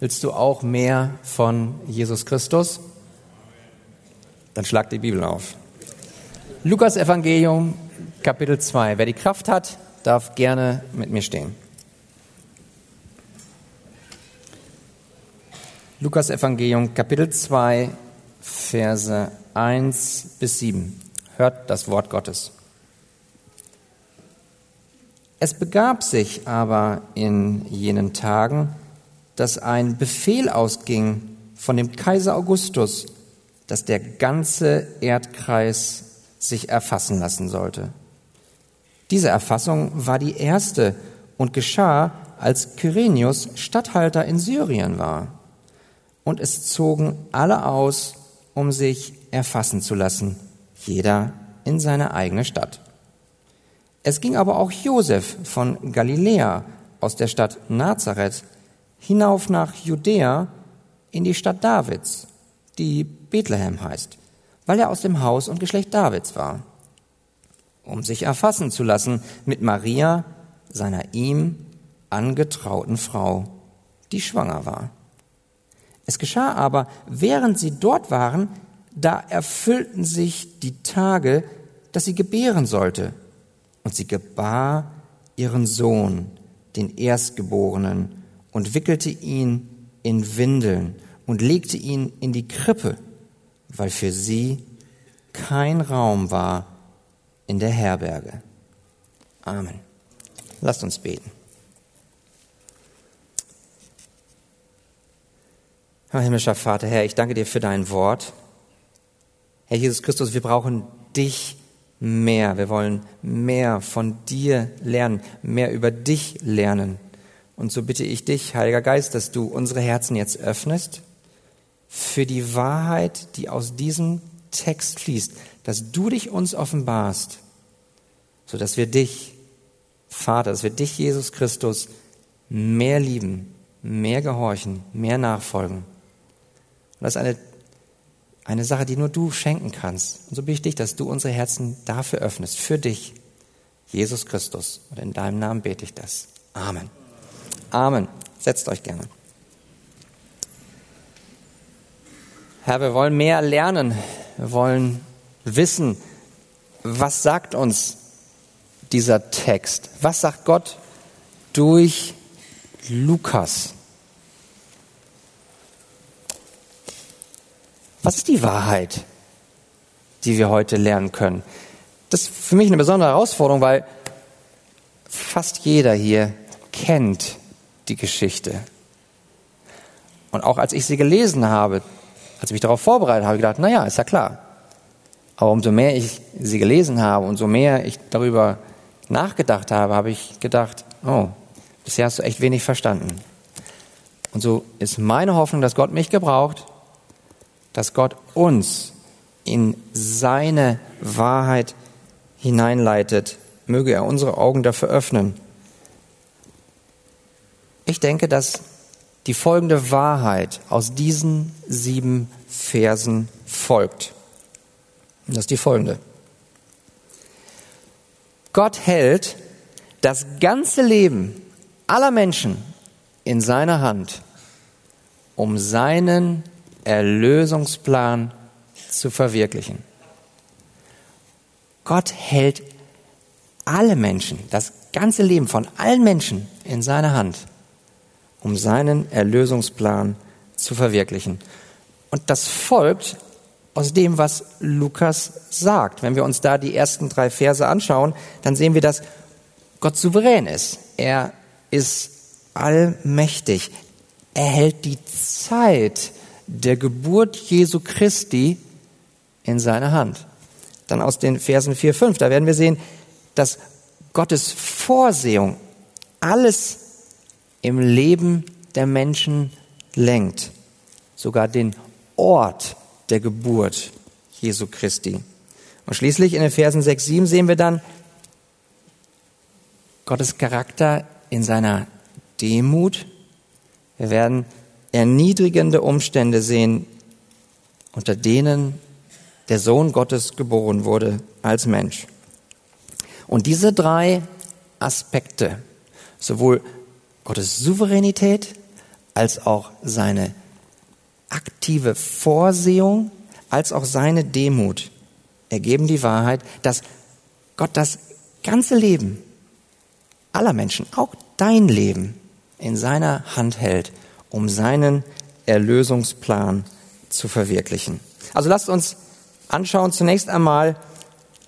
Willst du auch mehr von Jesus Christus? Dann schlag die Bibel auf. Lukas Evangelium, Kapitel 2. Wer die Kraft hat, darf gerne mit mir stehen. Lukas Evangelium, Kapitel 2, Verse 1 bis 7. Hört das Wort Gottes. Es begab sich aber in jenen Tagen, dass ein Befehl ausging von dem Kaiser Augustus, dass der ganze Erdkreis sich erfassen lassen sollte. Diese Erfassung war die erste und geschah, als Kyrenius Statthalter in Syrien war. Und es zogen alle aus, um sich erfassen zu lassen, jeder in seine eigene Stadt. Es ging aber auch Josef von Galiläa aus der Stadt Nazareth hinauf nach Judäa in die Stadt Davids, die Bethlehem heißt, weil er aus dem Haus und Geschlecht Davids war, um sich erfassen zu lassen mit Maria, seiner ihm angetrauten Frau, die schwanger war. Es geschah aber, während sie dort waren, da erfüllten sich die Tage, dass sie gebären sollte. Und sie gebar ihren Sohn, den Erstgeborenen, und wickelte ihn in Windeln und legte ihn in die Krippe, weil für sie kein Raum war in der Herberge. Amen. Lasst uns beten. Herr himmlischer Vater, Herr, ich danke dir für dein Wort. Herr Jesus Christus, wir brauchen dich mehr. Wir wollen mehr von dir lernen, mehr über dich lernen. Und so bitte ich dich, Heiliger Geist, dass du unsere Herzen jetzt öffnest für die Wahrheit, die aus diesem Text fließt, dass du dich uns offenbarst, so dass wir dich, Vater, dass wir dich, Jesus Christus, mehr lieben, mehr gehorchen, mehr nachfolgen. Und das ist eine, eine Sache, die nur du schenken kannst. Und so bitte ich dich, dass du unsere Herzen dafür öffnest, für dich, Jesus Christus. Und in deinem Namen bete ich das. Amen. Amen. Setzt euch gerne. Herr, wir wollen mehr lernen. Wir wollen wissen, was sagt uns dieser Text? Was sagt Gott durch Lukas? Was ist die Wahrheit, die wir heute lernen können? Das ist für mich eine besondere Herausforderung, weil fast jeder hier kennt die Geschichte. Und auch als ich sie gelesen habe, als ich mich darauf vorbereitet habe, gedacht, naja, ist ja klar. Aber umso mehr ich sie gelesen habe, umso mehr ich darüber nachgedacht habe, habe ich gedacht, oh, bisher hast du echt wenig verstanden. Und so ist meine Hoffnung, dass Gott mich gebraucht, dass Gott uns in seine Wahrheit hineinleitet. Möge er unsere Augen dafür öffnen ich denke, dass die folgende Wahrheit aus diesen sieben Versen folgt. Und das ist die folgende. Gott hält das ganze Leben aller Menschen in seiner Hand, um seinen Erlösungsplan zu verwirklichen. Gott hält alle Menschen, das ganze Leben von allen Menschen in seiner Hand um seinen Erlösungsplan zu verwirklichen. Und das folgt aus dem, was Lukas sagt. Wenn wir uns da die ersten drei Verse anschauen, dann sehen wir, dass Gott souverän ist. Er ist allmächtig. Er hält die Zeit der Geburt Jesu Christi in seiner Hand. Dann aus den Versen 4, 5, da werden wir sehen, dass Gottes Vorsehung alles im Leben der Menschen lenkt, sogar den Ort der Geburt Jesu Christi. Und schließlich in den Versen 6, 7 sehen wir dann Gottes Charakter in seiner Demut. Wir werden erniedrigende Umstände sehen, unter denen der Sohn Gottes geboren wurde als Mensch. Und diese drei Aspekte, sowohl Gottes Souveränität als auch seine aktive Vorsehung, als auch seine Demut ergeben die Wahrheit, dass Gott das ganze Leben aller Menschen, auch dein Leben, in seiner Hand hält, um seinen Erlösungsplan zu verwirklichen. Also lasst uns anschauen zunächst einmal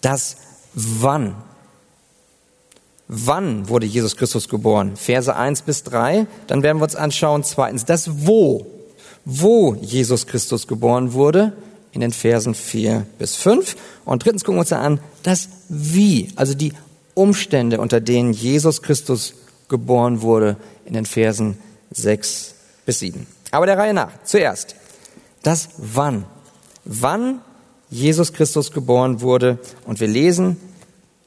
das Wann. Wann wurde Jesus Christus geboren? Verse 1 bis 3. Dann werden wir uns anschauen zweitens das Wo. Wo Jesus Christus geboren wurde in den Versen 4 bis 5. Und drittens gucken wir uns an das Wie, also die Umstände, unter denen Jesus Christus geboren wurde in den Versen 6 bis 7. Aber der Reihe nach. Zuerst das Wann. Wann Jesus Christus geboren wurde. Und wir lesen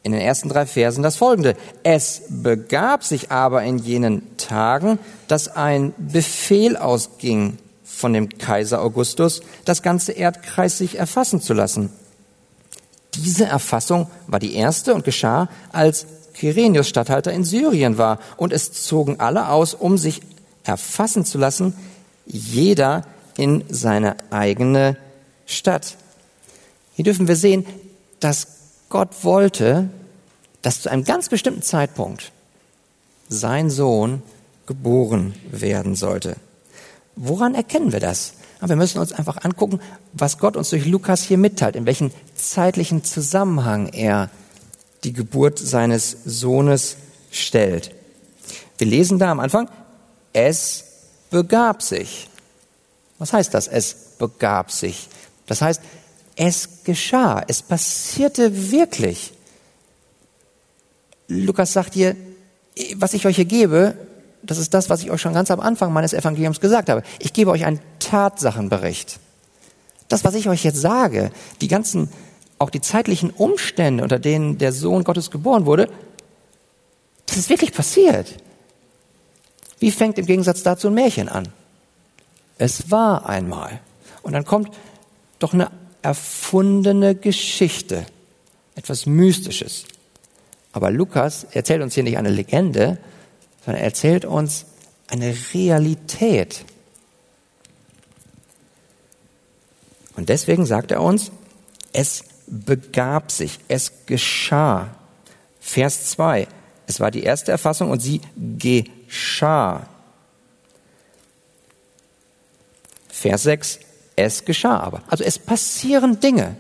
in den ersten drei Versen das folgende. Es begab sich aber in jenen Tagen, dass ein Befehl ausging von dem Kaiser Augustus, das ganze Erdkreis sich erfassen zu lassen. Diese Erfassung war die erste und geschah, als Kyrenius Statthalter in Syrien war. Und es zogen alle aus, um sich erfassen zu lassen, jeder in seine eigene Stadt. Hier dürfen wir sehen, dass Gott wollte, dass zu einem ganz bestimmten Zeitpunkt sein Sohn geboren werden sollte. Woran erkennen wir das? Wir müssen uns einfach angucken, was Gott uns durch Lukas hier mitteilt, in welchen zeitlichen Zusammenhang er die Geburt seines Sohnes stellt. Wir lesen da am Anfang, es begab sich. Was heißt das? Es begab sich. Das heißt, es geschah, es passierte wirklich. Lukas sagt hier, was ich euch hier gebe, das ist das, was ich euch schon ganz am Anfang meines Evangeliums gesagt habe. Ich gebe euch einen Tatsachenbericht. Das, was ich euch jetzt sage, die ganzen, auch die zeitlichen Umstände, unter denen der Sohn Gottes geboren wurde, das ist wirklich passiert. Wie fängt im Gegensatz dazu ein Märchen an? Es war einmal. Und dann kommt doch eine erfundene Geschichte, etwas Mystisches. Aber Lukas erzählt uns hier nicht eine Legende, sondern er erzählt uns eine Realität. Und deswegen sagt er uns, es begab sich, es geschah. Vers 2, es war die erste Erfassung und sie geschah. Vers 6, es geschah aber. Also es passieren Dinge.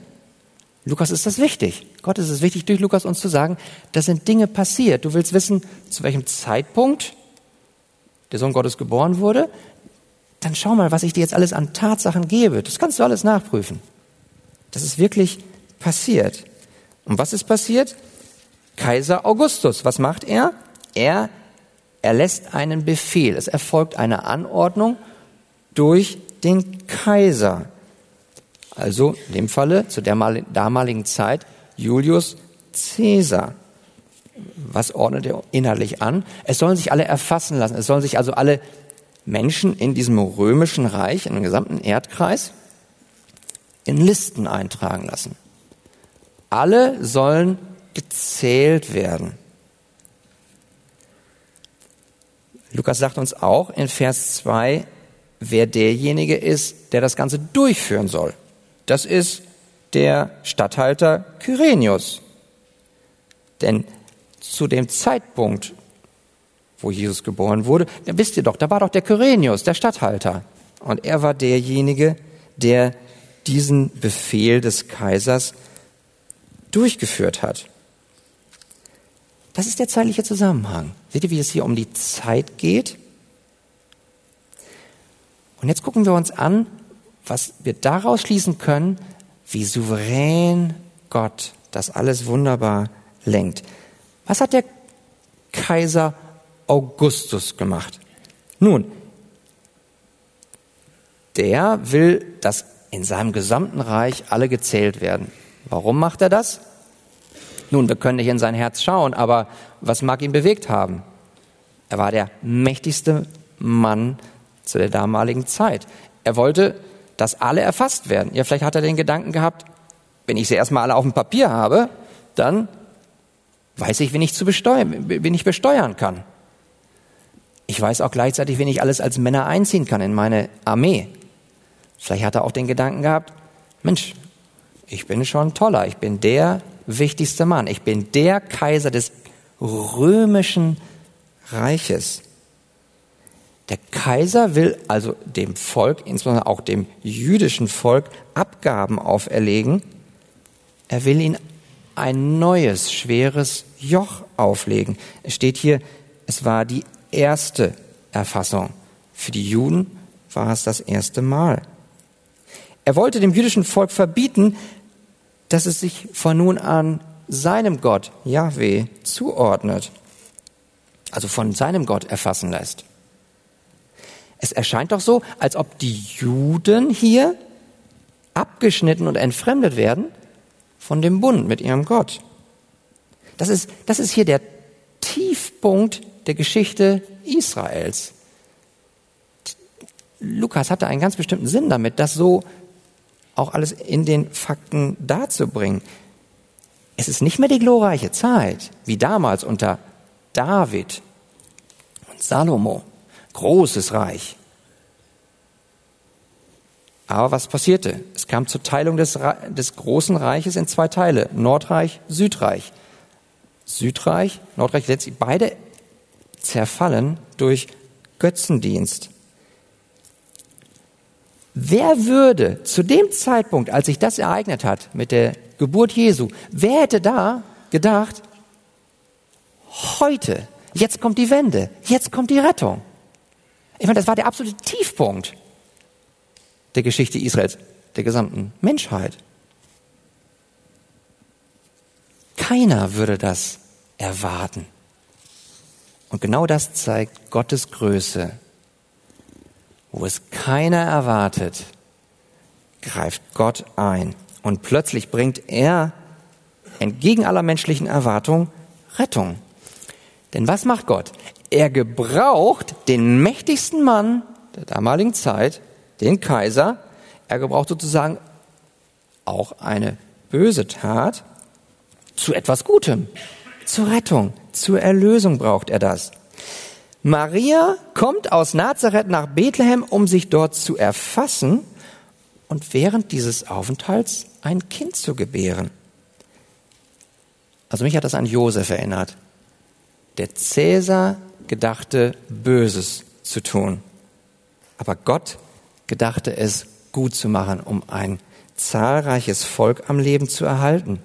Lukas ist das wichtig. Gott ist es wichtig, durch Lukas uns zu sagen, da sind Dinge passiert. Du willst wissen, zu welchem Zeitpunkt der Sohn Gottes geboren wurde? Dann schau mal, was ich dir jetzt alles an Tatsachen gebe. Das kannst du alles nachprüfen. Das ist wirklich passiert. Und was ist passiert? Kaiser Augustus, was macht er? Er erlässt einen Befehl. Es erfolgt eine Anordnung durch den Kaiser. Also in dem Falle zu der damaligen Zeit Julius Caesar. Was ordnet er innerlich an? Es sollen sich alle erfassen lassen. Es sollen sich also alle Menschen in diesem römischen Reich, dem gesamten Erdkreis, in Listen eintragen lassen. Alle sollen gezählt werden. Lukas sagt uns auch in Vers 2, wer derjenige ist, der das Ganze durchführen soll. Das ist der Statthalter Kyrenius. Denn zu dem Zeitpunkt, wo Jesus geboren wurde, da wisst ihr doch, da war doch der Kyrenius, der Statthalter. Und er war derjenige, der diesen Befehl des Kaisers durchgeführt hat. Das ist der zeitliche Zusammenhang. Seht ihr, wie es hier um die Zeit geht? Und jetzt gucken wir uns an, was wir daraus schließen können, wie souverän Gott das alles wunderbar lenkt. Was hat der Kaiser Augustus gemacht? Nun, der will, dass in seinem gesamten Reich alle gezählt werden. Warum macht er das? Nun, wir können nicht in sein Herz schauen, aber was mag ihn bewegt haben? Er war der mächtigste Mann zu der damaligen Zeit. Er wollte, dass alle erfasst werden. Ja, vielleicht hat er den Gedanken gehabt, wenn ich sie erstmal alle auf dem Papier habe, dann weiß ich, wen ich, zu besteuern, wen ich besteuern kann. Ich weiß auch gleichzeitig, wen ich alles als Männer einziehen kann in meine Armee. Vielleicht hat er auch den Gedanken gehabt, Mensch, ich bin schon toller, ich bin der wichtigste Mann, ich bin der Kaiser des römischen Reiches. Der Kaiser will also dem Volk, insbesondere auch dem jüdischen Volk, Abgaben auferlegen. Er will ihnen ein neues, schweres Joch auflegen. Es steht hier, es war die erste Erfassung. Für die Juden war es das erste Mal. Er wollte dem jüdischen Volk verbieten, dass es sich von nun an seinem Gott, Yahweh, zuordnet. Also von seinem Gott erfassen lässt. Es erscheint doch so, als ob die Juden hier abgeschnitten und entfremdet werden von dem Bund mit ihrem Gott. Das ist, das ist hier der Tiefpunkt der Geschichte Israels. Lukas hatte einen ganz bestimmten Sinn damit, das so auch alles in den Fakten darzubringen. Es ist nicht mehr die glorreiche Zeit, wie damals unter David und Salomo. Großes Reich. Aber was passierte? Es kam zur Teilung des, des großen Reiches in zwei Teile, Nordreich, Südreich. Südreich, Nordreich, letztlich beide zerfallen durch Götzendienst. Wer würde zu dem Zeitpunkt, als sich das ereignet hat mit der Geburt Jesu, wer hätte da gedacht, heute, jetzt kommt die Wende, jetzt kommt die Rettung? Ich meine, das war der absolute Tiefpunkt der Geschichte Israels, der gesamten Menschheit. Keiner würde das erwarten. Und genau das zeigt Gottes Größe. Wo es keiner erwartet, greift Gott ein. Und plötzlich bringt er entgegen aller menschlichen Erwartung Rettung. Denn was macht Gott? Er gebraucht den mächtigsten Mann der damaligen Zeit, den Kaiser. Er gebraucht sozusagen auch eine böse Tat zu etwas Gutem, zur Rettung, zur Erlösung braucht er das. Maria kommt aus Nazareth nach Bethlehem, um sich dort zu erfassen und während dieses Aufenthalts ein Kind zu gebären. Also mich hat das an Josef erinnert. Der Cäsar gedachte Böses zu tun. Aber Gott gedachte es gut zu machen, um ein zahlreiches Volk am Leben zu erhalten.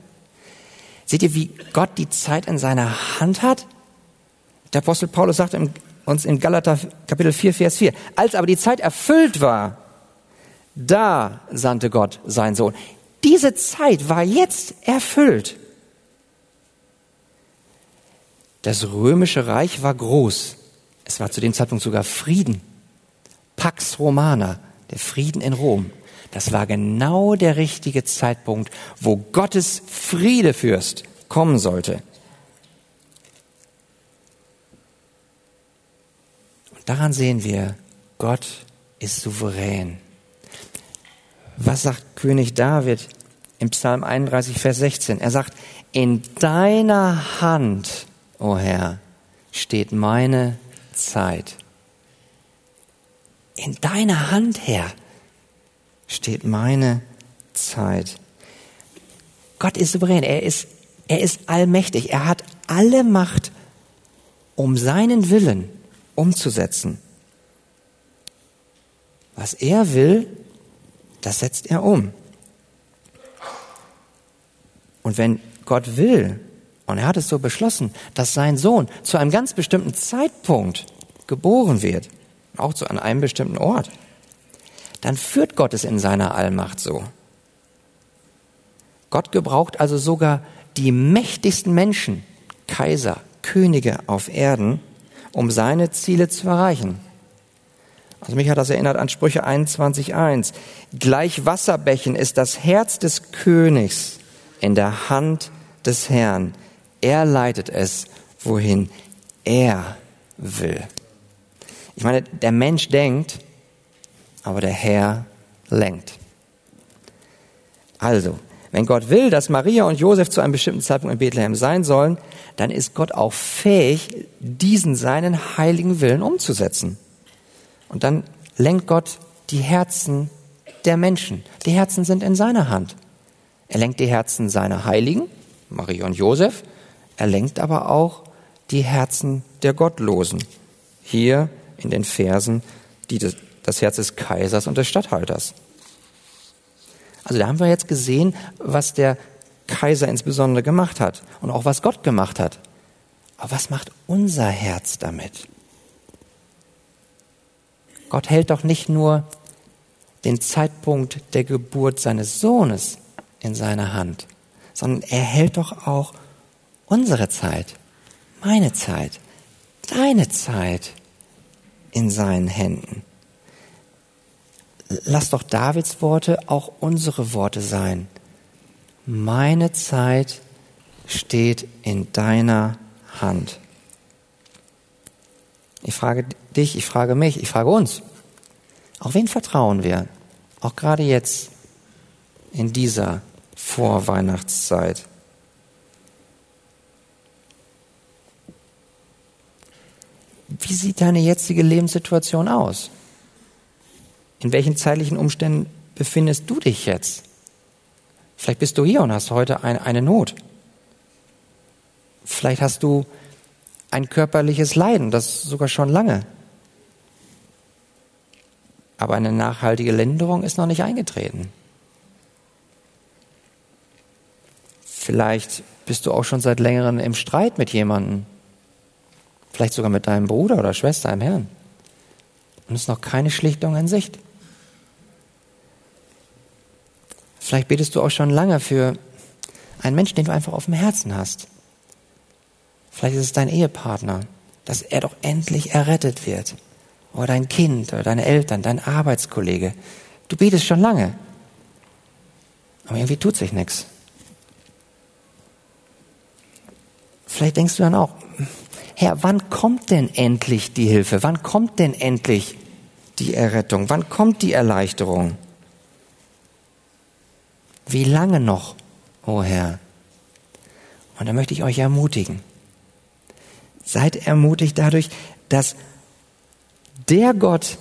Seht ihr, wie Gott die Zeit in seiner Hand hat? Der Apostel Paulus sagt uns in Galater Kapitel 4, Vers 4, als aber die Zeit erfüllt war, da sandte Gott seinen Sohn. Diese Zeit war jetzt erfüllt. Das römische Reich war groß. Es war zu dem Zeitpunkt sogar Frieden. Pax Romana, der Frieden in Rom. Das war genau der richtige Zeitpunkt, wo Gottes Friedefürst kommen sollte. Und daran sehen wir, Gott ist souverän. Was sagt König David im Psalm 31, Vers 16? Er sagt, in deiner Hand, o oh Herr, steht meine Zeit. In deiner Hand, Herr, steht meine Zeit. Gott ist souverän, er ist, er ist allmächtig, er hat alle Macht, um seinen Willen umzusetzen. Was er will, das setzt er um. Und wenn Gott will, und er hat es so beschlossen, dass sein Sohn zu einem ganz bestimmten Zeitpunkt geboren wird, auch zu einem bestimmten Ort, dann führt Gott es in seiner Allmacht so. Gott gebraucht also sogar die mächtigsten Menschen, Kaiser, Könige auf Erden, um seine Ziele zu erreichen. Also mich hat das erinnert an Sprüche 21.1. Gleich Wasserbächen ist das Herz des Königs in der Hand des Herrn. Er leitet es, wohin er will. Ich meine, der Mensch denkt, aber der Herr lenkt. Also, Wenn Gott will, dass Maria und Josef zu einem bestimmten Zeitpunkt in Bethlehem sein sollen, dann ist Gott auch fähig, diesen seinen heiligen Willen umzusetzen. Und dann lenkt Gott die Herzen der Menschen. Die Herzen sind in seiner Hand. Er lenkt die Herzen seiner Heiligen, Maria und Josef. Er lenkt aber auch die Herzen der Gottlosen. Hier in den Versen die des, das Herz des Kaisers und des Statthalters. Also da haben wir jetzt gesehen, was der Kaiser insbesondere gemacht hat und auch was Gott gemacht hat. Aber was macht unser Herz damit? Gott hält doch nicht nur den Zeitpunkt der Geburt seines Sohnes in seiner Hand, sondern er hält doch auch unsere Zeit, meine Zeit, deine Zeit in seinen Händen. Lass doch Davids Worte auch unsere Worte sein. Meine Zeit steht in deiner Hand. Ich frage dich, ich frage mich, ich frage uns. Auf wen vertrauen wir? Auch gerade jetzt in dieser Vorweihnachtszeit. Wie sieht deine jetzige Lebenssituation aus? In welchen zeitlichen Umständen befindest du dich jetzt? Vielleicht bist du hier und hast heute eine, eine Not. Vielleicht hast du ein körperliches Leiden, das sogar schon lange. Aber eine nachhaltige Linderung ist noch nicht eingetreten. Vielleicht bist du auch schon seit längerem im Streit mit jemandem. Vielleicht sogar mit deinem Bruder oder Schwester im Herrn. Und es ist noch keine Schlichtung in Sicht. Vielleicht betest du auch schon lange für einen Menschen, den du einfach auf dem Herzen hast. Vielleicht ist es dein Ehepartner, dass er doch endlich errettet wird. Oder dein Kind oder deine Eltern, dein Arbeitskollege. Du betest schon lange. Aber irgendwie tut sich nichts. Vielleicht denkst du dann auch, Herr, wann kommt denn endlich die Hilfe? Wann kommt denn endlich die Errettung? Wann kommt die Erleichterung? Wie lange noch, o oh Herr? Und da möchte ich euch ermutigen. Seid ermutigt dadurch, dass der Gott,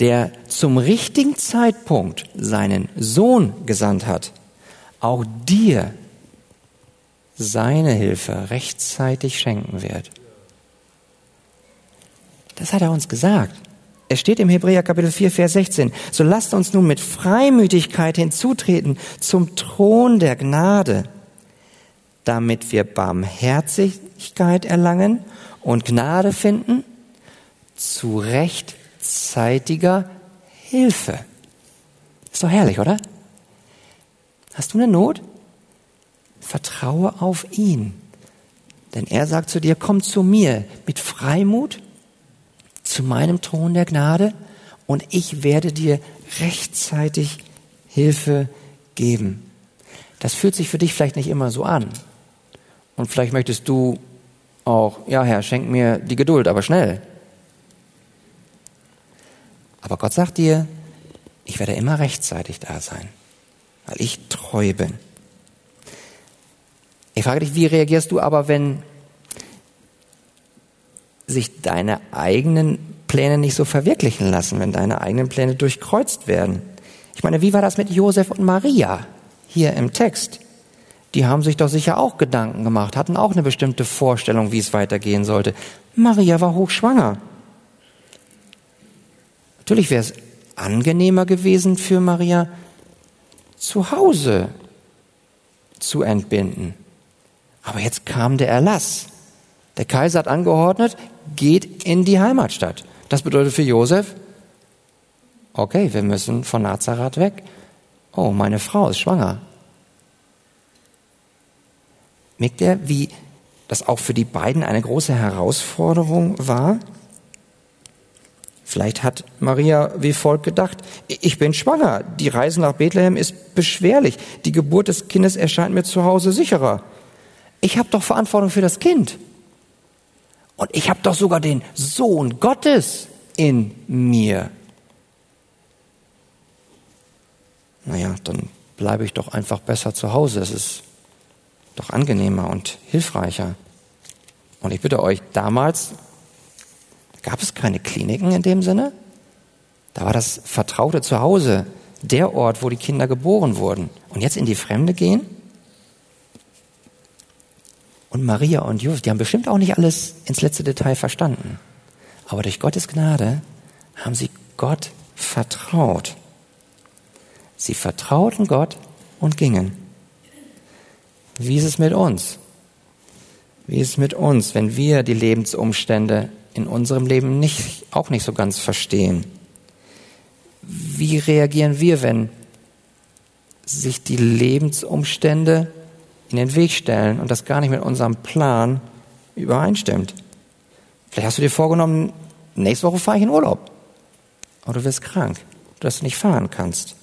der zum richtigen Zeitpunkt seinen Sohn gesandt hat, auch dir seine Hilfe rechtzeitig schenken wird. Das hat er uns gesagt. Es steht im Hebräer Kapitel 4, Vers 16. So lasst uns nun mit Freimütigkeit hinzutreten zum Thron der Gnade, damit wir Barmherzigkeit erlangen und Gnade finden zu rechtzeitiger Hilfe. Ist doch herrlich, oder? Hast du eine Not? Vertraue auf ihn. Denn er sagt zu dir, komm zu mir mit Freimut zu meinem Thron der Gnade und ich werde dir rechtzeitig Hilfe geben. Das fühlt sich für dich vielleicht nicht immer so an. Und vielleicht möchtest du auch, ja Herr, schenk mir die Geduld, aber schnell. Aber Gott sagt dir, ich werde immer rechtzeitig da sein, weil ich treu bin. Ich frage dich, wie reagierst du aber, wenn sich deine eigenen Pläne nicht so verwirklichen lassen, wenn deine eigenen Pläne durchkreuzt werden? Ich meine, wie war das mit Josef und Maria hier im Text? Die haben sich doch sicher auch Gedanken gemacht, hatten auch eine bestimmte Vorstellung, wie es weitergehen sollte. Maria war hochschwanger. Natürlich wäre es angenehmer gewesen für Maria, zu Hause zu entbinden. Aber jetzt kam der Erlass. Der Kaiser hat angeordnet, geht in die Heimatstadt. Das bedeutet für Josef, okay, wir müssen von Nazareth weg. Oh, meine Frau ist schwanger. Merkt ihr, wie das auch für die beiden eine große Herausforderung war? Vielleicht hat Maria wie folgt gedacht, ich bin schwanger, die Reise nach Bethlehem ist beschwerlich, die Geburt des Kindes erscheint mir zu Hause sicherer ich habe doch Verantwortung für das Kind. Und ich habe doch sogar den Sohn Gottes in mir. Naja, dann bleibe ich doch einfach besser zu Hause. Es ist doch angenehmer und hilfreicher. Und ich bitte euch, damals gab es keine Kliniken in dem Sinne. Da war das vertraute Zuhause der Ort, wo die Kinder geboren wurden. Und jetzt in die Fremde gehen? Und Maria und Josef, die haben bestimmt auch nicht alles ins letzte Detail verstanden. Aber durch Gottes Gnade haben sie Gott vertraut. Sie vertrauten Gott und gingen. Wie ist es mit uns? Wie ist es mit uns, wenn wir die Lebensumstände in unserem Leben nicht, auch nicht so ganz verstehen? Wie reagieren wir, wenn sich die Lebensumstände in den Weg stellen und das gar nicht mit unserem Plan übereinstimmt? Vielleicht hast du dir vorgenommen, nächste Woche fahre ich in Urlaub. Aber du wirst krank, dass du nicht fahren kannst.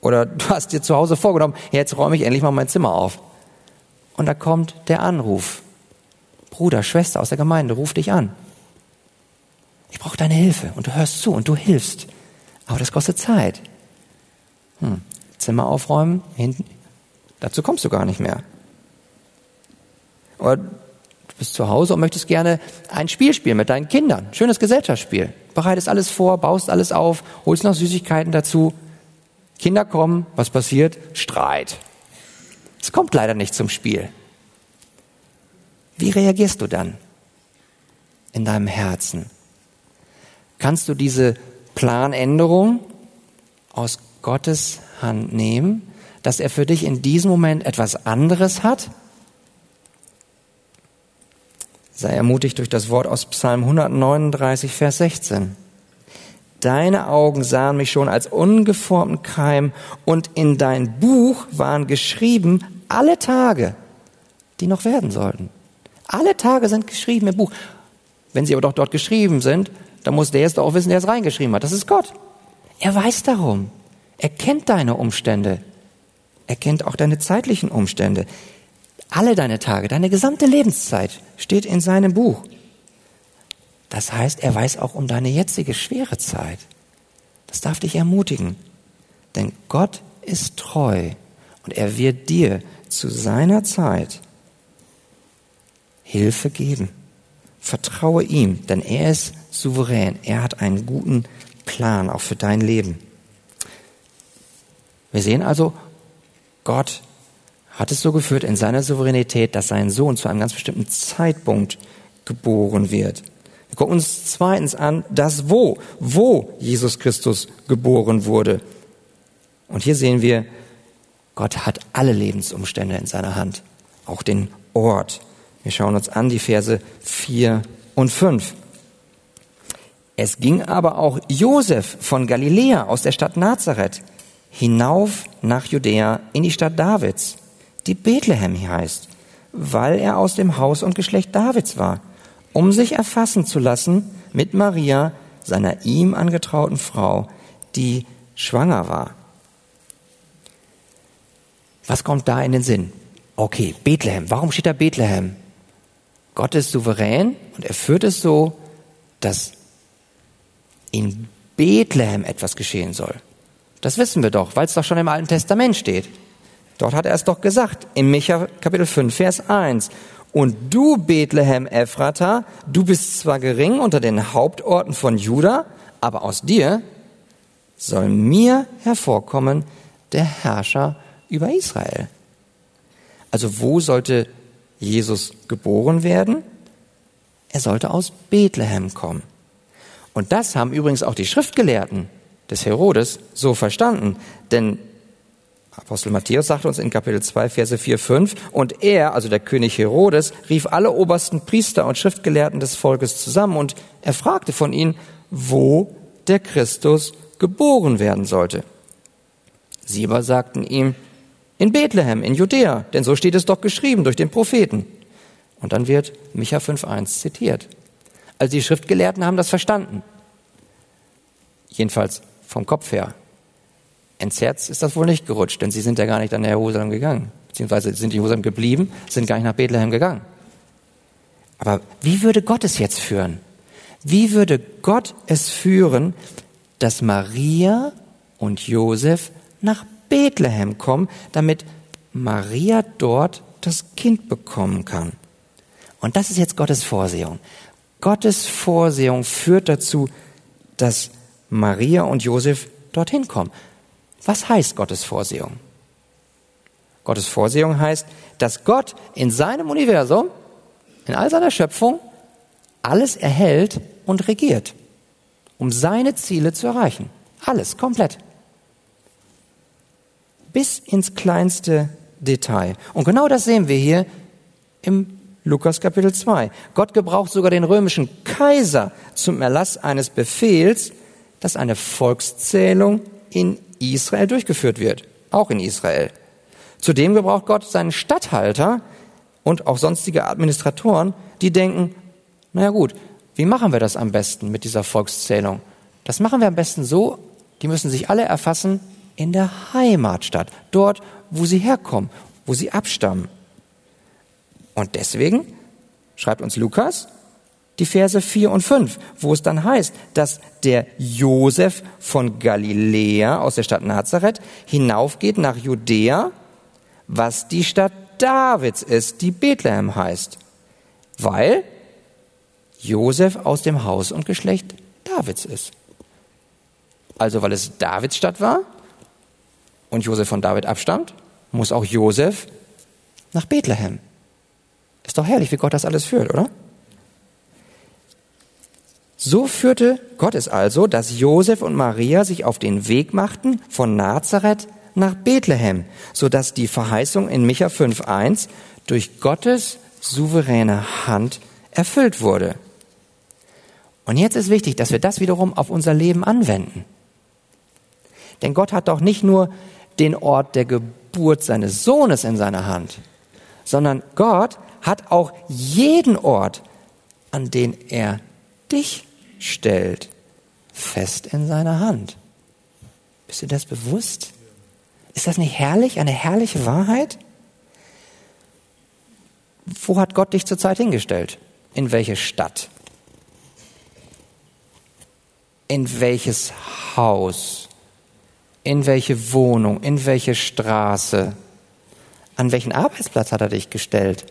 Oder du hast dir zu Hause vorgenommen, jetzt räume ich endlich mal mein Zimmer auf. Und da kommt der Anruf. Bruder, Schwester aus der Gemeinde ruft dich an. Ich brauche deine Hilfe und du hörst zu und du hilfst. Aber das kostet Zeit. Hm. Zimmer aufräumen, hinten, dazu kommst du gar nicht mehr. Oder du bist zu Hause und möchtest gerne ein Spiel spielen mit deinen Kindern. Schönes Gesellschaftsspiel. Bereitest alles vor, baust alles auf, holst noch Süßigkeiten dazu. Kinder kommen, was passiert? Streit. Es kommt leider nicht zum Spiel. Wie reagierst du dann in deinem Herzen? Kannst du diese Planänderung aus Gottes Hand nehmen, dass er für dich in diesem Moment etwas anderes hat? Sei ermutigt durch das Wort aus Psalm 139, Vers 16. Deine Augen sahen mich schon als ungeformten Keim und in dein Buch waren geschrieben alle Tage, die noch werden sollten. Alle Tage sind geschrieben im Buch. Wenn sie aber doch dort geschrieben sind, dann muss der jetzt auch wissen, der es reingeschrieben hat. Das ist Gott. Er weiß darum. Er kennt deine Umstände. Er kennt auch deine zeitlichen Umstände. Alle deine Tage, deine gesamte Lebenszeit steht in seinem Buch. Das heißt, er weiß auch um deine jetzige schwere Zeit. Das darf dich ermutigen. Denn Gott ist treu und er wird dir zu seiner Zeit Hilfe geben. Vertraue ihm, denn er ist souverän. Er hat einen guten Plan auch für dein Leben. Wir sehen also, Gott hat es so geführt in seiner Souveränität, dass sein Sohn zu einem ganz bestimmten Zeitpunkt geboren wird. Wir gucken uns zweitens an, das Wo, wo Jesus Christus geboren wurde. Und hier sehen wir, Gott hat alle Lebensumstände in seiner Hand, auch den Ort. Wir schauen uns an die Verse 4 und 5. Es ging aber auch Josef von Galiläa aus der Stadt Nazareth hinauf nach Judäa in die Stadt Davids, die Bethlehem heißt, weil er aus dem Haus und Geschlecht Davids war um sich erfassen zu lassen mit Maria, seiner ihm angetrauten Frau, die schwanger war. Was kommt da in den Sinn? Okay, Bethlehem. Warum steht da Bethlehem? Gott ist souverän und er führt es so, dass in Bethlehem etwas geschehen soll. Das wissen wir doch, weil es doch schon im Alten Testament steht. Dort hat er es doch gesagt, in Micha Kapitel 5, Vers 1. Und du, Bethlehem Ephrata, du bist zwar gering unter den Hauptorten von Juda, aber aus dir soll mir hervorkommen der Herrscher über Israel. Also wo sollte Jesus geboren werden? Er sollte aus Bethlehem kommen. Und das haben übrigens auch die Schriftgelehrten des Herodes so verstanden, denn Apostel Matthäus sagt uns in Kapitel 2, Verse 4, 5, und er, also der König Herodes, rief alle obersten Priester und Schriftgelehrten des Volkes zusammen und er fragte von ihnen, wo der Christus geboren werden sollte. Sie aber sagten ihm, in Bethlehem, in Judäa, denn so steht es doch geschrieben durch den Propheten. Und dann wird Micha 5.1 zitiert. Also die Schriftgelehrten haben das verstanden. Jedenfalls vom Kopf her. Ins Herz ist das wohl nicht gerutscht, denn sie sind ja gar nicht an Jerusalem gegangen. Beziehungsweise sind in Jerusalem geblieben, sind gar nicht nach Bethlehem gegangen. Aber wie würde Gott es jetzt führen? Wie würde Gott es führen, dass Maria und Josef nach Bethlehem kommen, damit Maria dort das Kind bekommen kann. Und das ist jetzt Gottes Vorsehung. Gottes Vorsehung führt dazu, dass Maria und Josef dorthin kommen. Was heißt Gottes Vorsehung? Gottes Vorsehung heißt, dass Gott in seinem Universum, in all seiner Schöpfung, alles erhält und regiert, um seine Ziele zu erreichen. Alles, komplett. Bis ins kleinste Detail. Und genau das sehen wir hier im Lukas Kapitel 2. Gott gebraucht sogar den römischen Kaiser zum Erlass eines Befehls, dass eine Volkszählung in Israel durchgeführt wird. Auch in Israel. Zudem gebraucht Gott seinen Statthalter und auch sonstige Administratoren, die denken, naja gut, wie machen wir das am besten mit dieser Volkszählung? Das machen wir am besten so, die müssen sich alle erfassen in der Heimatstadt, dort, wo sie herkommen, wo sie abstammen. Und deswegen schreibt uns Lukas die Verse 4 und 5, wo es dann heißt, dass der Josef von Galiläa aus der Stadt Nazareth hinaufgeht nach Judäa, was die Stadt Davids ist, die Bethlehem heißt, weil Josef aus dem Haus und Geschlecht Davids ist. Also weil es Davids Stadt war und Josef von David abstammt, muss auch Josef nach Bethlehem. Ist doch herrlich, wie Gott das alles führt, oder? So führte Gott es also, dass Josef und Maria sich auf den Weg machten von Nazareth nach Bethlehem, so dass die Verheißung in Micha 5.1 durch Gottes souveräne Hand erfüllt wurde. Und jetzt ist wichtig, dass wir das wiederum auf unser Leben anwenden. Denn Gott hat doch nicht nur den Ort der Geburt seines Sohnes in seiner Hand, sondern Gott hat auch jeden Ort, an den er dich stellt, fest in seiner Hand. Bist du das bewusst? Ist das nicht herrlich, eine herrliche Wahrheit? Wo hat Gott dich zurzeit hingestellt? In welche Stadt? In welches Haus? In welche Wohnung? In welche Straße? An welchen Arbeitsplatz hat er dich gestellt?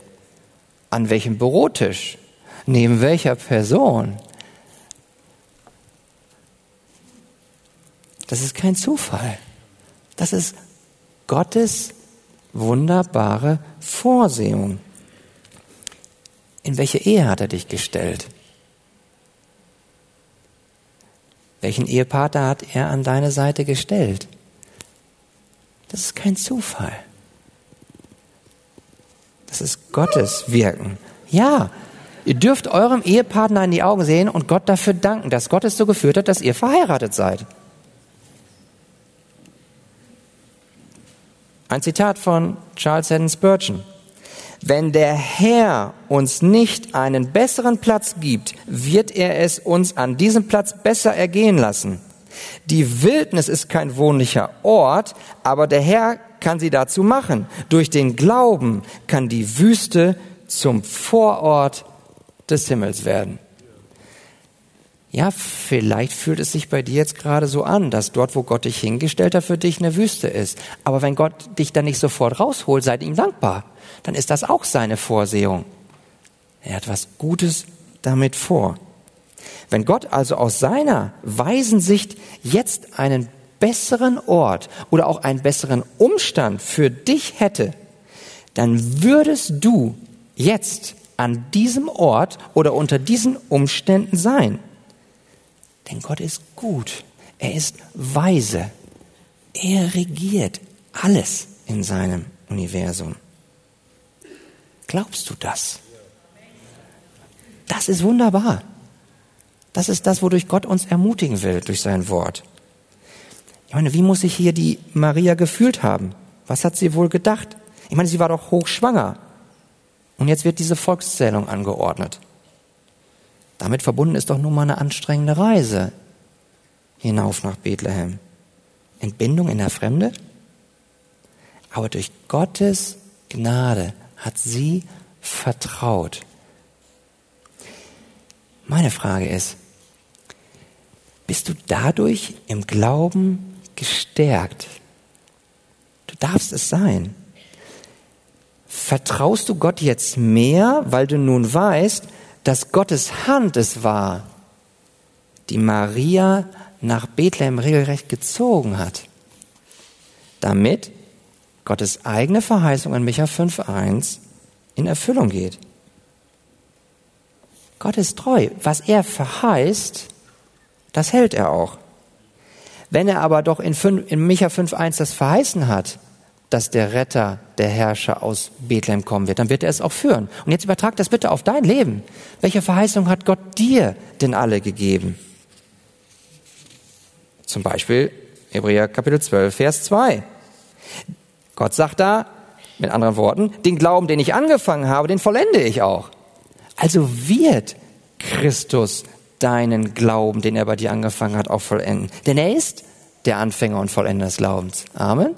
An welchem Bürotisch? Neben welcher Person? Das ist kein Zufall. Das ist Gottes wunderbare Vorsehung. In welche Ehe hat er dich gestellt? Welchen Ehepartner hat er an deine Seite gestellt? Das ist kein Zufall. Das ist Gottes Wirken. Ja, ihr dürft eurem Ehepartner in die Augen sehen und Gott dafür danken, dass Gott es so geführt hat, dass ihr verheiratet seid. Ein Zitat von Charles Haddon Spurgeon. Wenn der Herr uns nicht einen besseren Platz gibt, wird er es uns an diesem Platz besser ergehen lassen. Die Wildnis ist kein wohnlicher Ort, aber der Herr kann sie dazu machen. Durch den Glauben kann die Wüste zum Vorort des Himmels werden. Ja, vielleicht fühlt es sich bei dir jetzt gerade so an, dass dort, wo Gott dich hingestellt hat, für dich eine Wüste ist. Aber wenn Gott dich dann nicht sofort rausholt, seid ihm dankbar. Dann ist das auch seine Vorsehung. Er hat was Gutes damit vor. Wenn Gott also aus seiner weisen Sicht jetzt einen besseren Ort oder auch einen besseren Umstand für dich hätte, dann würdest du jetzt an diesem Ort oder unter diesen Umständen sein. Denn Gott ist gut. Er ist weise. Er regiert alles in seinem Universum. Glaubst du das? Das ist wunderbar. Das ist das, wodurch Gott uns ermutigen will durch sein Wort. Ich meine, wie muss sich hier die Maria gefühlt haben? Was hat sie wohl gedacht? Ich meine, sie war doch hochschwanger. Und jetzt wird diese Volkszählung angeordnet. Damit verbunden ist doch nun mal eine anstrengende Reise hinauf nach Bethlehem. Entbindung in der Fremde? Aber durch Gottes Gnade hat sie vertraut. Meine Frage ist, bist du dadurch im Glauben gestärkt? Du darfst es sein. Vertraust du Gott jetzt mehr, weil du nun weißt, dass Gottes Hand es war, die Maria nach Bethlehem regelrecht gezogen hat, damit Gottes eigene Verheißung in Micha 5.1 in Erfüllung geht. Gott ist treu. Was er verheißt, das hält er auch. Wenn er aber doch in, 5, in Micha 5.1 das verheißen hat, dass der Retter, der Herrscher aus Bethlehem kommen wird, dann wird er es auch führen. Und jetzt übertrag das bitte auf dein Leben. Welche Verheißung hat Gott dir denn alle gegeben? Zum Beispiel Hebräer Kapitel 12, Vers 2. Gott sagt da, mit anderen Worten, den Glauben, den ich angefangen habe, den vollende ich auch. Also wird Christus deinen Glauben, den er bei dir angefangen hat, auch vollenden. Denn er ist der Anfänger und Vollender des Glaubens. Amen.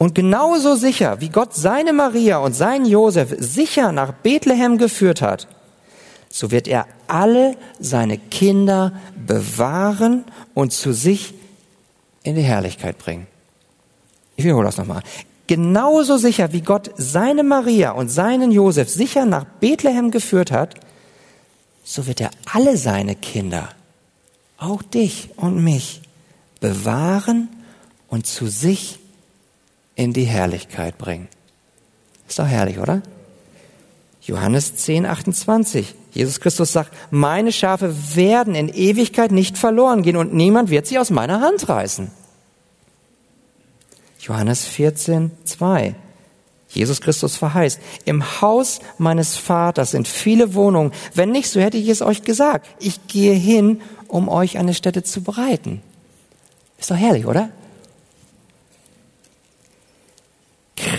Und genauso sicher, wie Gott seine Maria und seinen Josef sicher nach Bethlehem geführt hat, so wird er alle seine Kinder bewahren und zu sich in die Herrlichkeit bringen. Ich wiederhole das nochmal. Genauso sicher, wie Gott seine Maria und seinen Josef sicher nach Bethlehem geführt hat, so wird er alle seine Kinder, auch dich und mich, bewahren und zu sich in die Herrlichkeit bringen. Ist doch herrlich, oder? Johannes 10, 28. Jesus Christus sagt, meine Schafe werden in Ewigkeit nicht verloren gehen und niemand wird sie aus meiner Hand reißen. Johannes 14, 2. Jesus Christus verheißt, im Haus meines Vaters sind viele Wohnungen. Wenn nicht, so hätte ich es euch gesagt. Ich gehe hin, um euch eine Stätte zu bereiten. Ist doch herrlich, oder?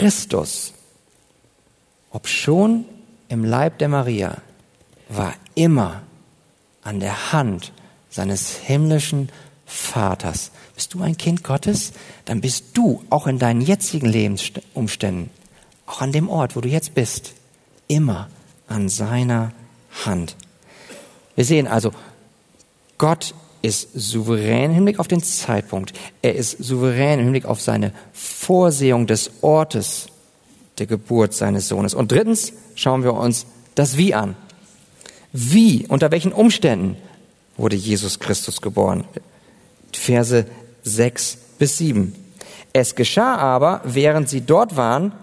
Christus, ob schon im Leib der Maria, war immer an der Hand seines himmlischen Vaters. Bist du ein Kind Gottes? Dann bist du auch in deinen jetzigen Lebensumständen, auch an dem Ort, wo du jetzt bist, immer an seiner Hand. Wir sehen also, Gott ist souverän im Hinblick auf den Zeitpunkt. Er ist souverän im Hinblick auf seine Vorsehung des Ortes der Geburt seines Sohnes. Und drittens schauen wir uns das Wie an. Wie, unter welchen Umständen wurde Jesus Christus geboren? Verse 6 bis 7. Es geschah aber, während sie dort waren,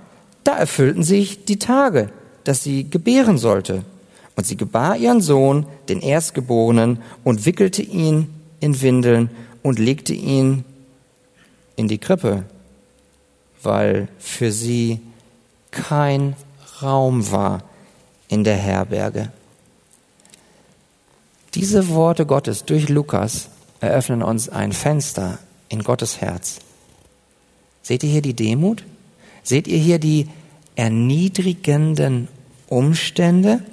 da erfüllten sich die Tage, dass sie gebären sollte. Und sie gebar ihren Sohn, den Erstgeborenen, und wickelte ihn in Windeln und legte ihn in die Krippe, weil für sie kein Raum war in der Herberge. Diese Worte Gottes durch Lukas eröffnen uns ein Fenster in Gottes Herz. Seht ihr hier die Demut? Seht ihr hier die erniedrigenden Umstände?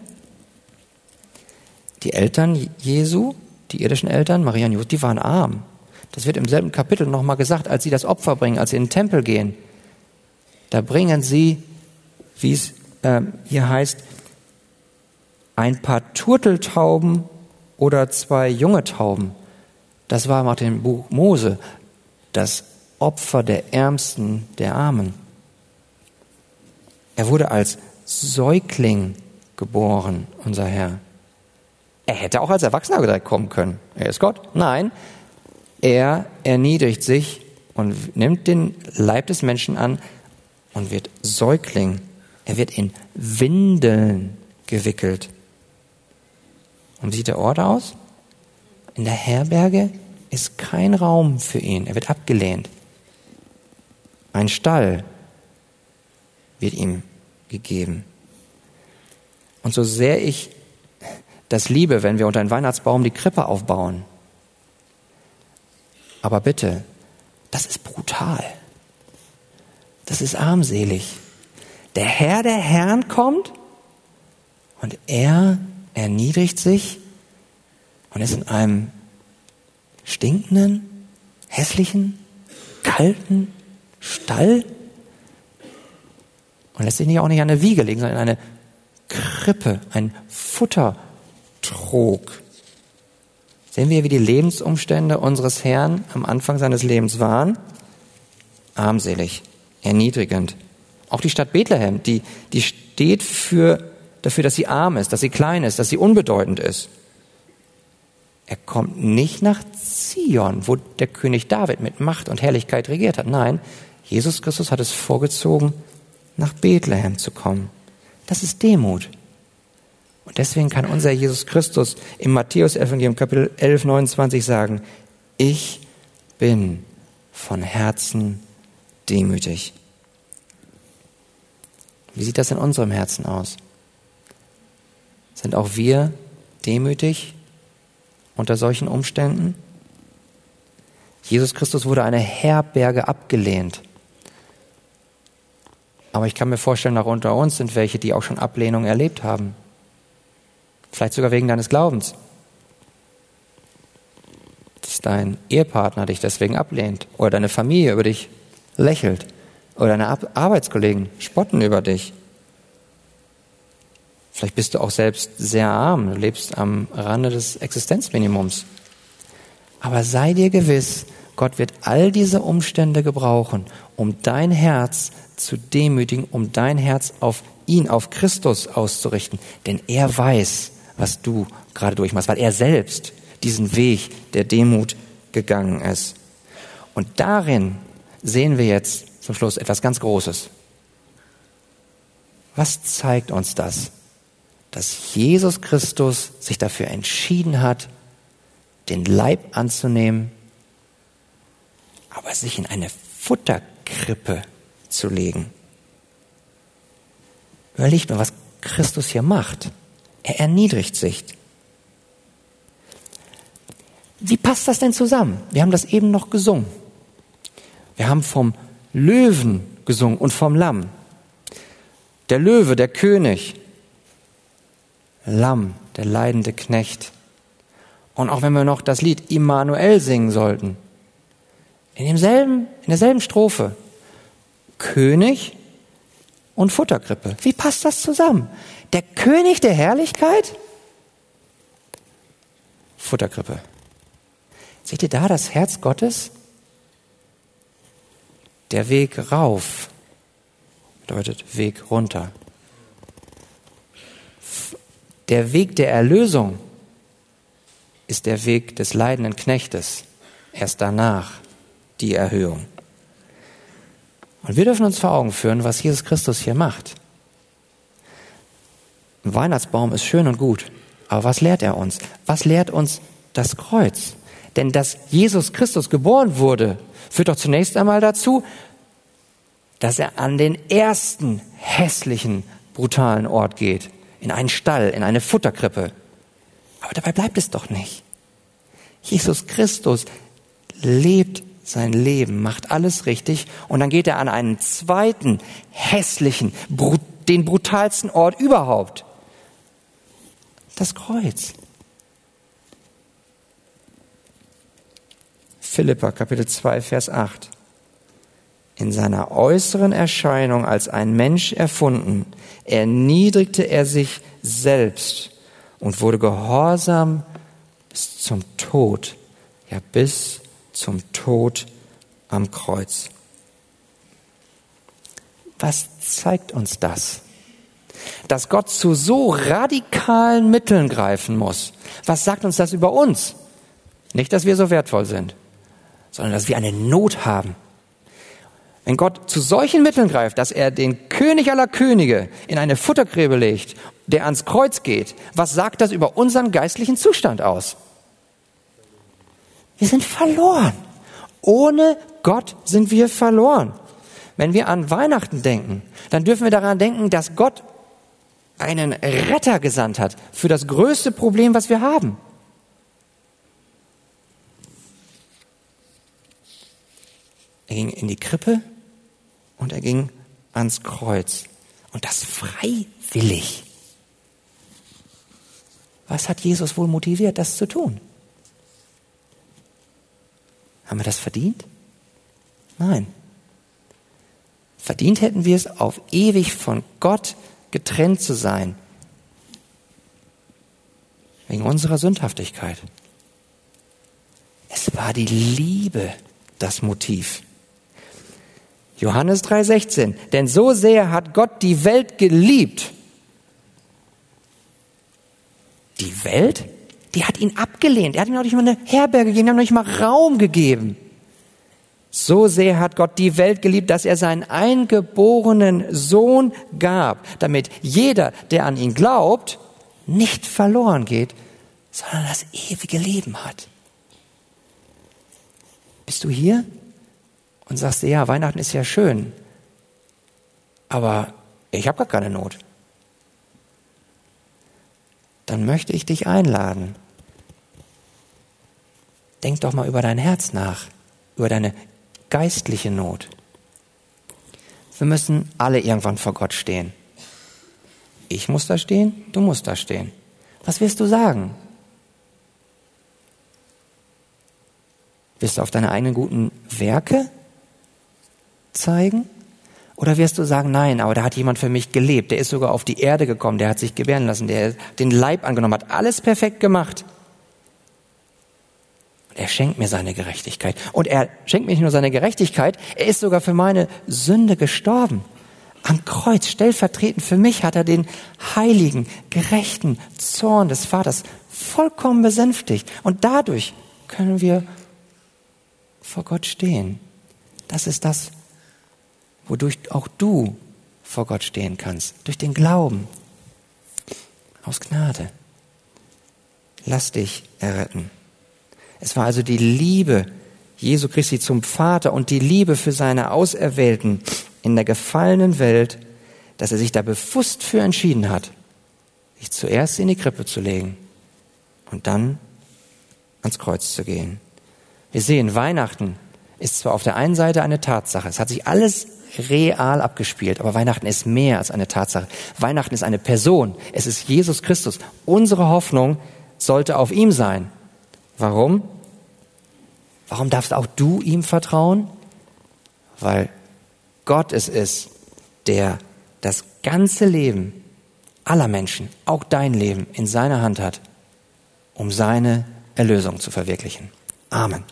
Die Eltern Jesu, die irdischen Eltern, Maria und Josef, die waren arm. Das wird im selben Kapitel nochmal gesagt, als sie das Opfer bringen, als sie in den Tempel gehen. Da bringen sie, wie es äh, hier heißt, ein paar Turteltauben oder zwei junge Tauben. Das war nach dem Buch Mose das Opfer der Ärmsten, der Armen. Er wurde als Säugling geboren, unser Herr. Er hätte auch als Erwachsener direkt kommen können. Er ist Gott. Nein, er erniedrigt sich und nimmt den Leib des Menschen an und wird Säugling. Er wird in Windeln gewickelt. Und sieht der Ort aus? In der Herberge ist kein Raum für ihn. Er wird abgelehnt. Ein Stall wird ihm gegeben. Und so sehr ich das liebe, wenn wir unter einen Weihnachtsbaum die Krippe aufbauen. Aber bitte, das ist brutal. Das ist armselig. Der Herr der Herrn kommt und er erniedrigt sich und ist in einem stinkenden, hässlichen, kalten Stall und lässt sich nicht auch nicht an der Wiege legen, sondern in eine Krippe, ein Futter trug. Sehen wir, wie die Lebensumstände unseres Herrn am Anfang seines Lebens waren? armselig, erniedrigend. Auch die Stadt Bethlehem, die, die steht für, dafür, dass sie arm ist, dass sie klein ist, dass sie unbedeutend ist. Er kommt nicht nach Zion, wo der König David mit Macht und Herrlichkeit regiert hat. Nein, Jesus Christus hat es vorgezogen, nach Bethlehem zu kommen. Das ist Demut. Und deswegen kann unser Jesus Christus im Matthäus-Evangelium Kapitel 11, 29 sagen, ich bin von Herzen demütig. Wie sieht das in unserem Herzen aus? Sind auch wir demütig unter solchen Umständen? Jesus Christus wurde eine Herberge abgelehnt. Aber ich kann mir vorstellen, auch unter uns sind welche, die auch schon Ablehnung erlebt haben. Vielleicht sogar wegen deines Glaubens. Dass dein Ehepartner dich deswegen ablehnt oder deine Familie über dich lächelt oder deine Arbeitskollegen spotten über dich. Vielleicht bist du auch selbst sehr arm, du lebst am Rande des Existenzminimums. Aber sei dir gewiss, Gott wird all diese Umstände gebrauchen, um dein Herz zu demütigen, um dein Herz auf ihn, auf Christus auszurichten. Denn er weiß, was du gerade durchmachst, weil er selbst diesen Weg der Demut gegangen ist. Und darin sehen wir jetzt zum Schluss etwas ganz Großes. Was zeigt uns das? Dass Jesus Christus sich dafür entschieden hat, den Leib anzunehmen, aber sich in eine Futterkrippe zu legen. Überlegt mal, was Christus hier macht. Er erniedrigt sich. Wie passt das denn zusammen? Wir haben das eben noch gesungen. Wir haben vom Löwen gesungen und vom Lamm. Der Löwe, der König. Lamm, der leidende Knecht. Und auch wenn wir noch das Lied Immanuel singen sollten, in, demselben, in derselben Strophe, König und Futterkrippe. Wie passt das zusammen? Der König der Herrlichkeit? Futterkrippe. Seht ihr da das Herz Gottes? Der Weg rauf bedeutet Weg runter. Der Weg der Erlösung ist der Weg des leidenden Knechtes. Erst danach die Erhöhung. Und wir dürfen uns vor Augen führen, was Jesus Christus hier macht. Ein Weihnachtsbaum ist schön und gut, aber was lehrt er uns? Was lehrt uns das Kreuz? Denn dass Jesus Christus geboren wurde, führt doch zunächst einmal dazu, dass er an den ersten hässlichen, brutalen Ort geht, in einen Stall, in eine Futterkrippe. Aber dabei bleibt es doch nicht. Jesus Christus lebt sein Leben, macht alles richtig und dann geht er an einen zweiten hässlichen, den brutalsten Ort überhaupt. Das Kreuz. Philippa Kapitel 2 Vers 8. In seiner äußeren Erscheinung als ein Mensch erfunden, erniedrigte er sich selbst und wurde gehorsam bis zum Tod, ja bis zum Tod am Kreuz. Was zeigt uns das? Dass Gott zu so radikalen Mitteln greifen muss. Was sagt uns das über uns? Nicht, dass wir so wertvoll sind, sondern dass wir eine Not haben. Wenn Gott zu solchen Mitteln greift, dass er den König aller Könige in eine Futtergräbe legt, der ans Kreuz geht, was sagt das über unseren geistlichen Zustand aus? Wir sind verloren. Ohne Gott sind wir verloren. Wenn wir an Weihnachten denken, dann dürfen wir daran denken, dass Gott einen Retter gesandt hat für das größte Problem, was wir haben. Er ging in die Krippe und er ging ans Kreuz. Und das freiwillig. Was hat Jesus wohl motiviert, das zu tun? Haben wir das verdient? Nein. Verdient hätten wir es, auf ewig von Gott getrennt zu sein. Wegen unserer Sündhaftigkeit. Es war die Liebe das Motiv. Johannes 3:16. Denn so sehr hat Gott die Welt geliebt. Die Welt? Die hat ihn abgelehnt. Er hat ihm noch nicht mal eine Herberge gegeben, er hat noch nicht mal Raum gegeben. So sehr hat Gott die Welt geliebt, dass er seinen eingeborenen Sohn gab, damit jeder, der an ihn glaubt, nicht verloren geht, sondern das ewige Leben hat. Bist du hier und sagst, ja, Weihnachten ist ja schön, aber ich habe gar keine Not. Dann möchte ich dich einladen. Denk doch mal über dein Herz nach, über deine geistliche Not. Wir müssen alle irgendwann vor Gott stehen. Ich muss da stehen, du musst da stehen. Was wirst du sagen? Wirst du auf deine eigenen guten Werke zeigen? Oder wirst du sagen, nein, aber da hat jemand für mich gelebt, der ist sogar auf die Erde gekommen, der hat sich gewähren lassen, der den Leib angenommen hat, alles perfekt gemacht. Er schenkt mir seine Gerechtigkeit. Und er schenkt mir nicht nur seine Gerechtigkeit, er ist sogar für meine Sünde gestorben. Am Kreuz, stellvertretend für mich, hat er den heiligen, gerechten Zorn des Vaters vollkommen besänftigt. Und dadurch können wir vor Gott stehen. Das ist das, wodurch auch du vor Gott stehen kannst. Durch den Glauben. Aus Gnade. Lass dich erretten. Es war also die Liebe Jesu Christi zum Vater und die Liebe für seine Auserwählten in der gefallenen Welt, dass er sich da bewusst für entschieden hat, sich zuerst in die Krippe zu legen und dann ans Kreuz zu gehen. Wir sehen, Weihnachten ist zwar auf der einen Seite eine Tatsache, es hat sich alles real abgespielt, aber Weihnachten ist mehr als eine Tatsache. Weihnachten ist eine Person, es ist Jesus Christus. Unsere Hoffnung sollte auf ihm sein. Warum? Warum darfst auch du ihm vertrauen? Weil Gott es ist, der das ganze Leben aller Menschen, auch dein Leben, in seiner Hand hat, um seine Erlösung zu verwirklichen. Amen.